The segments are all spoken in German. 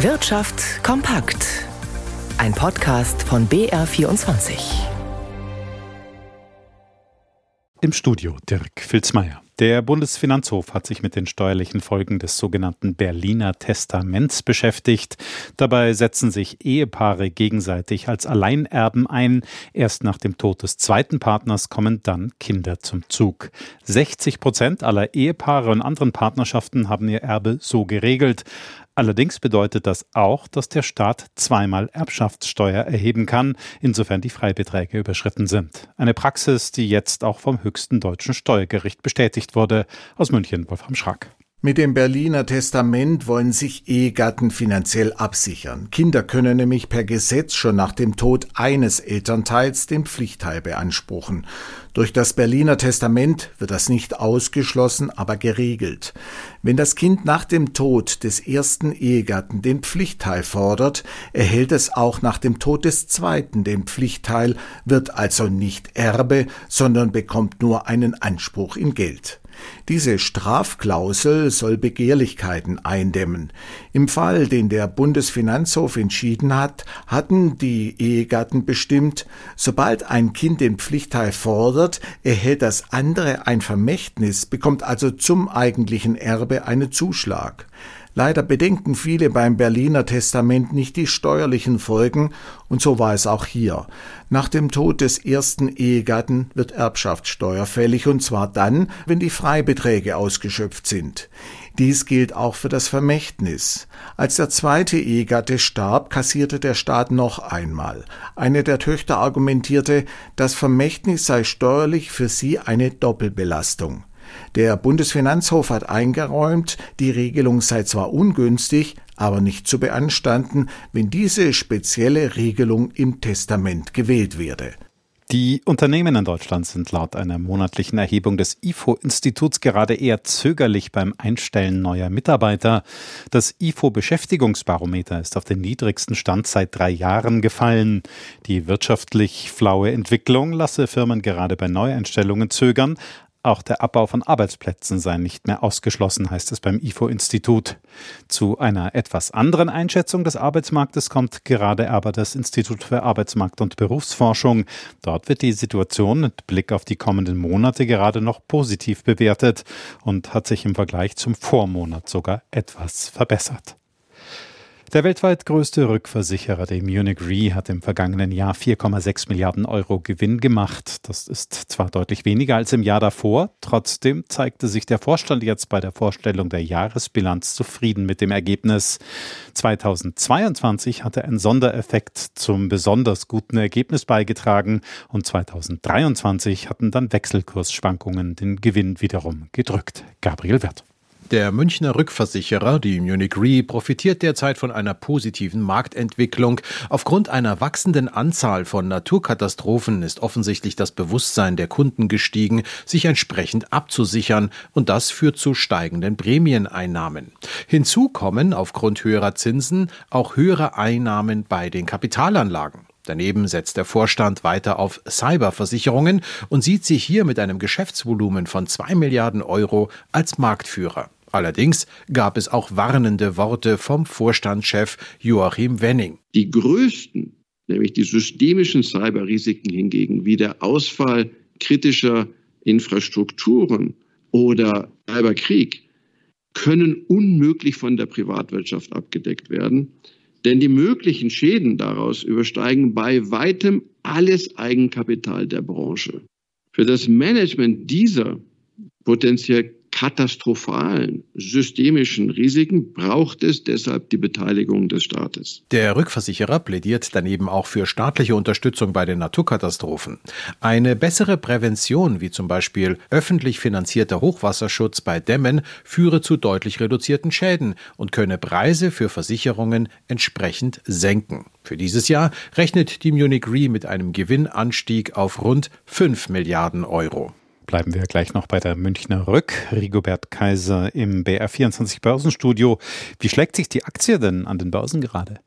Wirtschaft kompakt. Ein Podcast von BR24. Im Studio Dirk Filzmeier. Der Bundesfinanzhof hat sich mit den steuerlichen Folgen des sogenannten Berliner Testaments beschäftigt. Dabei setzen sich Ehepaare gegenseitig als Alleinerben ein. Erst nach dem Tod des zweiten Partners kommen dann Kinder zum Zug. 60 Prozent aller Ehepaare und anderen Partnerschaften haben ihr Erbe so geregelt. Allerdings bedeutet das auch, dass der Staat zweimal Erbschaftssteuer erheben kann, insofern die Freibeträge überschritten sind. Eine Praxis, die jetzt auch vom höchsten deutschen Steuergericht bestätigt wurde. Aus München, Wolfram Schrack. Mit dem Berliner Testament wollen sich Ehegatten finanziell absichern. Kinder können nämlich per Gesetz schon nach dem Tod eines Elternteils den Pflichtteil beanspruchen. Durch das Berliner Testament wird das nicht ausgeschlossen, aber geregelt. Wenn das Kind nach dem Tod des ersten Ehegatten den Pflichtteil fordert, erhält es auch nach dem Tod des zweiten den Pflichtteil, wird also nicht Erbe, sondern bekommt nur einen Anspruch in Geld. Diese Strafklausel soll Begehrlichkeiten eindämmen. Im Fall, den der Bundesfinanzhof entschieden hat, hatten die Ehegatten bestimmt, sobald ein Kind den Pflichtteil fordert, erhält das andere ein Vermächtnis, bekommt also zum eigentlichen Erbe einen Zuschlag. Leider bedenken viele beim Berliner Testament nicht die steuerlichen Folgen, und so war es auch hier. Nach dem Tod des ersten Ehegatten wird Erbschaftssteuer fällig, und zwar dann, wenn die Freibeträge ausgeschöpft sind. Dies gilt auch für das Vermächtnis. Als der zweite Ehegatte starb, kassierte der Staat noch einmal. Eine der Töchter argumentierte, das Vermächtnis sei steuerlich für sie eine Doppelbelastung. Der Bundesfinanzhof hat eingeräumt, die Regelung sei zwar ungünstig, aber nicht zu beanstanden, wenn diese spezielle Regelung im Testament gewählt werde. Die Unternehmen in Deutschland sind laut einer monatlichen Erhebung des IFO-Instituts gerade eher zögerlich beim Einstellen neuer Mitarbeiter. Das IFO-Beschäftigungsbarometer ist auf den niedrigsten Stand seit drei Jahren gefallen. Die wirtschaftlich flaue Entwicklung lasse Firmen gerade bei Neueinstellungen zögern. Auch der Abbau von Arbeitsplätzen sei nicht mehr ausgeschlossen, heißt es beim IFO-Institut. Zu einer etwas anderen Einschätzung des Arbeitsmarktes kommt gerade aber das Institut für Arbeitsmarkt und Berufsforschung. Dort wird die Situation mit Blick auf die kommenden Monate gerade noch positiv bewertet und hat sich im Vergleich zum Vormonat sogar etwas verbessert. Der weltweit größte Rückversicherer, der Munich Re, hat im vergangenen Jahr 4,6 Milliarden Euro Gewinn gemacht. Das ist zwar deutlich weniger als im Jahr davor, trotzdem zeigte sich der Vorstand jetzt bei der Vorstellung der Jahresbilanz zufrieden mit dem Ergebnis. 2022 hatte ein Sondereffekt zum besonders guten Ergebnis beigetragen und 2023 hatten dann Wechselkursschwankungen den Gewinn wiederum gedrückt. Gabriel Wirth. Der Münchner Rückversicherer, die Munich Re, profitiert derzeit von einer positiven Marktentwicklung. Aufgrund einer wachsenden Anzahl von Naturkatastrophen ist offensichtlich das Bewusstsein der Kunden gestiegen, sich entsprechend abzusichern, und das führt zu steigenden Prämieneinnahmen. Hinzu kommen aufgrund höherer Zinsen auch höhere Einnahmen bei den Kapitalanlagen. Daneben setzt der Vorstand weiter auf Cyberversicherungen und sieht sich hier mit einem Geschäftsvolumen von zwei Milliarden Euro als Marktführer. Allerdings gab es auch warnende Worte vom Vorstandschef Joachim Wenning. Die größten, nämlich die systemischen Cyberrisiken hingegen, wie der Ausfall kritischer Infrastrukturen oder Cyberkrieg, können unmöglich von der Privatwirtschaft abgedeckt werden. Denn die möglichen Schäden daraus übersteigen bei weitem alles Eigenkapital der Branche. Für das Management dieser potenziell katastrophalen systemischen Risiken braucht es deshalb die Beteiligung des Staates. Der Rückversicherer plädiert daneben auch für staatliche Unterstützung bei den Naturkatastrophen. Eine bessere Prävention, wie zum Beispiel öffentlich finanzierter Hochwasserschutz bei Dämmen, führe zu deutlich reduzierten Schäden und könne Preise für Versicherungen entsprechend senken. Für dieses Jahr rechnet die Munich Re mit einem Gewinnanstieg auf rund 5 Milliarden Euro. Bleiben wir gleich noch bei der Münchner Rück. Rigobert Kaiser im BR24 Börsenstudio. Wie schlägt sich die Aktie denn an den Börsen gerade?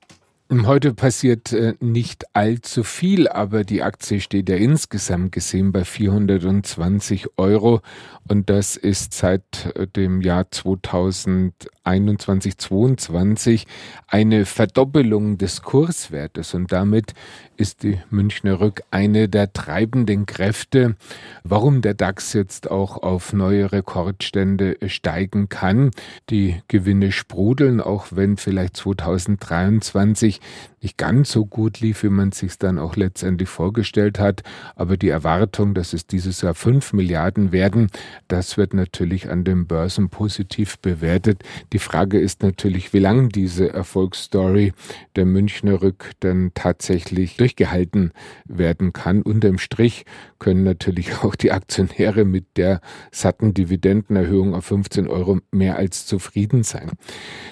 Heute passiert äh, nicht allzu viel, aber die Aktie steht ja insgesamt gesehen bei 420 Euro und das ist seit äh, dem Jahr 2001 2021, 2022 eine Verdoppelung des Kurswertes und damit ist die Münchner Rück eine der treibenden Kräfte, warum der DAX jetzt auch auf neue Rekordstände steigen kann. Die Gewinne sprudeln, auch wenn vielleicht 2023 nicht ganz so gut lief, wie man sich dann auch letztendlich vorgestellt hat. Aber die Erwartung, dass es dieses Jahr fünf Milliarden werden, das wird natürlich an den Börsen positiv bewertet. Die Frage ist natürlich, wie lange diese Erfolgsstory der Münchner Rück dann tatsächlich durch durchgehalten werden kann. Unterm Strich können natürlich auch die Aktionäre mit der satten Dividendenerhöhung auf 15 Euro mehr als zufrieden sein.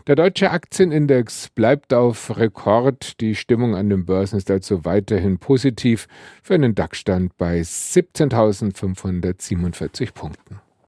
Der deutsche Aktienindex bleibt auf Rekord. Die Stimmung an den Börsen ist also weiterhin positiv für einen DAX-Stand bei 17.547 Punkten.